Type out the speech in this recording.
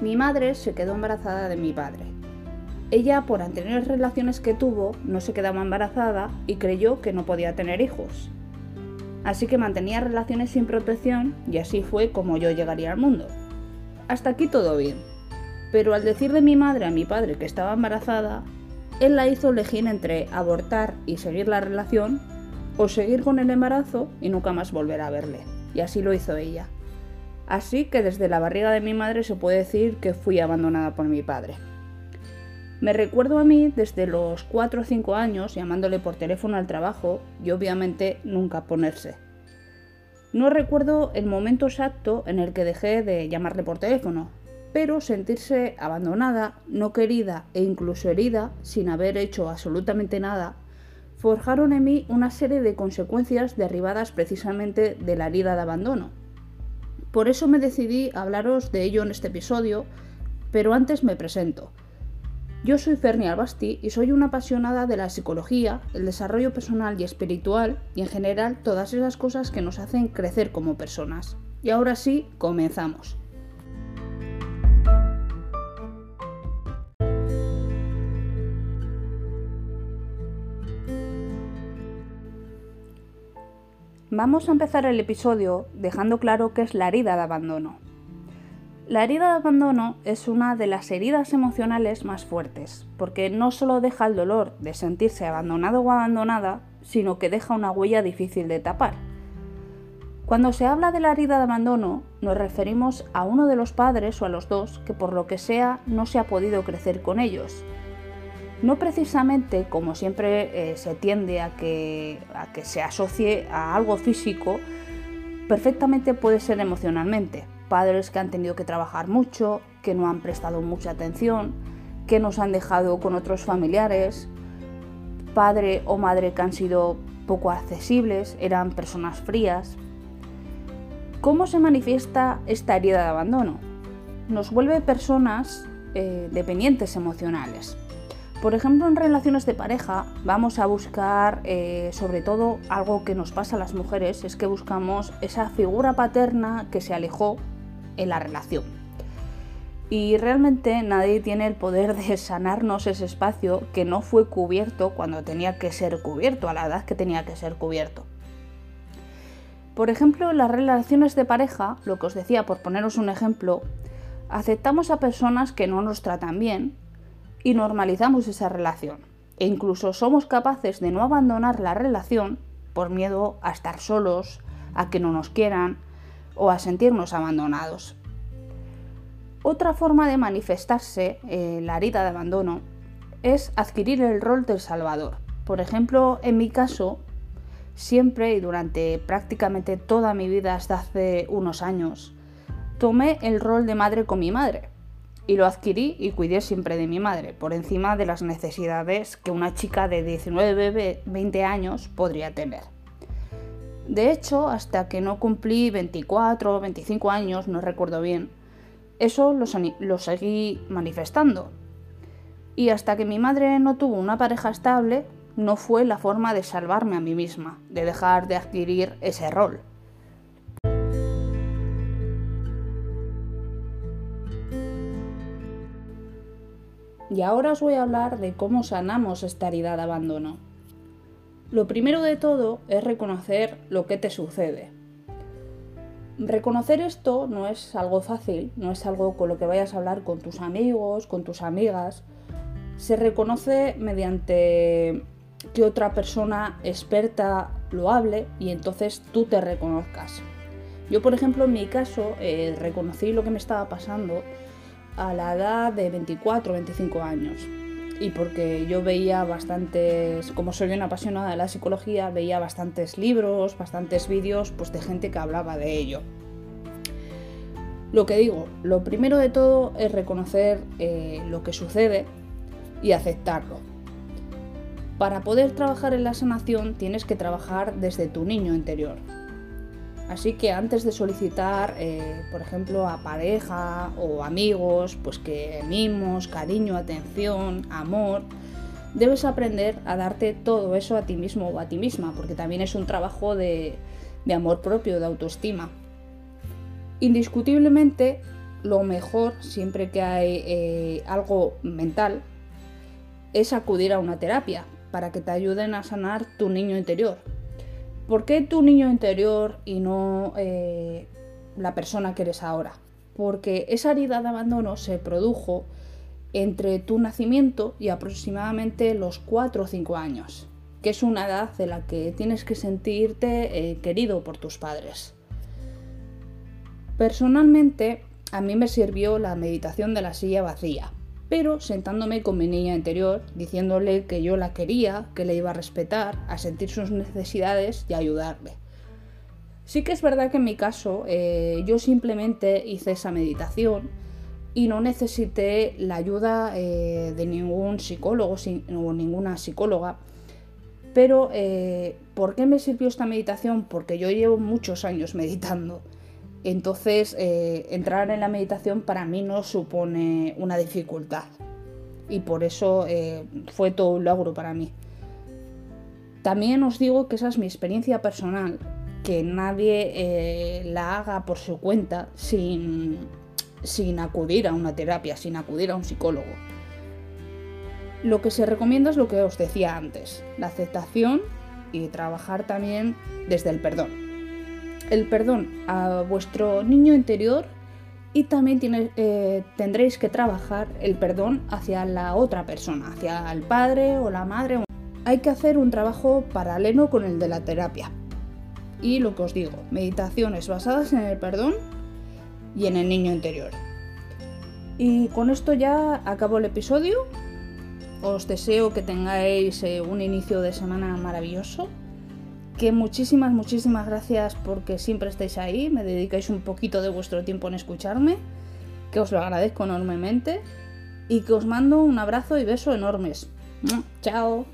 mi madre se quedó embarazada de mi padre. Ella, por anteriores relaciones que tuvo, no se quedaba embarazada y creyó que no podía tener hijos. Así que mantenía relaciones sin protección y así fue como yo llegaría al mundo. Hasta aquí todo bien. Pero al decir de mi madre a mi padre que estaba embarazada, él la hizo elegir entre abortar y seguir la relación o seguir con el embarazo y nunca más volver a verle. Y así lo hizo ella. Así que desde la barriga de mi madre se puede decir que fui abandonada por mi padre. Me recuerdo a mí desde los 4 o 5 años llamándole por teléfono al trabajo y obviamente nunca ponerse. No recuerdo el momento exacto en el que dejé de llamarle por teléfono, pero sentirse abandonada, no querida e incluso herida, sin haber hecho absolutamente nada, forjaron en mí una serie de consecuencias derivadas precisamente de la herida de abandono. Por eso me decidí a hablaros de ello en este episodio, pero antes me presento. Yo soy Ferni Albasti y soy una apasionada de la psicología, el desarrollo personal y espiritual y en general todas esas cosas que nos hacen crecer como personas. Y ahora sí, comenzamos. Vamos a empezar el episodio dejando claro qué es la herida de abandono. La herida de abandono es una de las heridas emocionales más fuertes, porque no solo deja el dolor de sentirse abandonado o abandonada, sino que deja una huella difícil de tapar. Cuando se habla de la herida de abandono, nos referimos a uno de los padres o a los dos que por lo que sea no se ha podido crecer con ellos. No precisamente, como siempre eh, se tiende a que, se asocie a algo físico, perfectamente puede ser emocionalmente padres que han tenido que trabajar mucho, que no han prestado mucha atención, que nos han dejado con otros familiares, padre o madre que han sido poco accesibles, eran personas frías. ¿Cómo se manifiesta esta herida de abandono? Nos vuelve personas eh, dependientes emocionales. Por ejemplo, en relaciones de pareja vamos a buscar eh, sobre todo algo que nos pasa a las mujeres, es que buscamos esa figura paterna que se alejó en la relación. Y realmente nadie tiene el poder de sanarnos ese espacio que no fue cubierto cuando tenía que ser cubierto, a la edad que tenía que ser cubierto. Por ejemplo, en las relaciones de pareja, lo que os decía por poneros un ejemplo, aceptamos a personas que no nos tratan bien y normalizamos esa relación. E incluso somos capaces de no abandonar la relación por miedo a estar solos, a que no nos quieran, o a sentirnos abandonados. Otra forma de manifestarse eh, la herida de abandono es adquirir el rol del salvador. Por ejemplo, en mi caso, siempre y durante prácticamente toda mi vida hasta hace unos años, tomé el rol de madre con mi madre y lo adquirí y cuidé siempre de mi madre, por encima de las necesidades que una chica de 19-20 años podría tener. De hecho, hasta que no cumplí 24 o 25 años, no recuerdo bien, eso lo, seguí manifestando. Y hasta que mi madre no tuvo una pareja estable, no fue la forma de salvarme a mí misma, de dejar de adquirir ese rol. Y ahora os voy a hablar de cómo sanamos esta herida de abandono. Lo primero de todo es reconocer lo que te sucede. Reconocer esto no es algo fácil, no es algo con lo que vayas a hablar con tus amigos, con tus amigas. Se reconoce mediante que otra persona experta lo hable y entonces tú te reconozcas. Yo, por ejemplo, en mi caso, eh, reconocí lo que me estaba pasando a la edad de 24 o 25 años y porque yo veía bastantes, como soy una apasionada de la psicología, veía bastantes libros, bastantes vídeos pues, de gente que hablaba de ello. Lo que digo, lo primero de todo es reconocer eh, lo que sucede y aceptarlo. Para poder trabajar en la sanación tienes que trabajar desde tu niño interior. Así que antes de solicitar, eh, por ejemplo, a pareja o amigos, pues que mimos, cariño, atención, amor, debes aprender a darte todo eso a ti mismo o a ti misma, porque también es un trabajo de, amor propio, de autoestima. Indiscutiblemente, lo mejor, siempre que hay eh, algo mental, es acudir a una terapia para que te ayuden a sanar tu niño interior. ¿Por qué tu niño interior y no eh, la persona que eres ahora? Porque esa herida de abandono se produjo entre tu nacimiento y aproximadamente los 4 o 5 años, que es una edad de la que tienes que sentirte eh, querido por tus padres. Personalmente, a mí me sirvió la meditación de la silla vacía, pero sentándome con mi niña interior, diciéndole que yo la quería, que le iba a respetar, a sentir sus necesidades y ayudarle. Sí que es verdad que en mi caso eh, yo simplemente hice esa meditación y no necesité la ayuda eh, de ningún psicólogo o ninguna psicóloga. Pero, eh, ¿por qué me sirvió esta meditación? Porque yo llevo muchos años meditando. Entonces, eh, entrar en la meditación para mí no supone una dificultad. Y por eso fue todo un logro para mí. También os digo que esa es mi experiencia personal, que nadie la haga por su cuenta sin sin acudir a una terapia, sin acudir a un psicólogo. Lo que se recomienda es lo que os decía antes, la aceptación y trabajar también desde el perdón. El perdón a vuestro niño interior y también eh, tendréis que trabajar el perdón hacia la otra persona, hacia el padre o la madre. Hay que hacer un trabajo paralelo con el de la terapia. Y lo que os digo, meditaciones basadas en el perdón y en el niño interior. Y con esto ya acabo el episodio. Os deseo que tengáis eh, un inicio de semana maravilloso. Que muchísimas, muchísimas gracias porque siempre estáis ahí, me dedicáis un poquito de vuestro tiempo en escucharme, que os lo agradezco enormemente y que os mando un abrazo y beso enormes. Chao.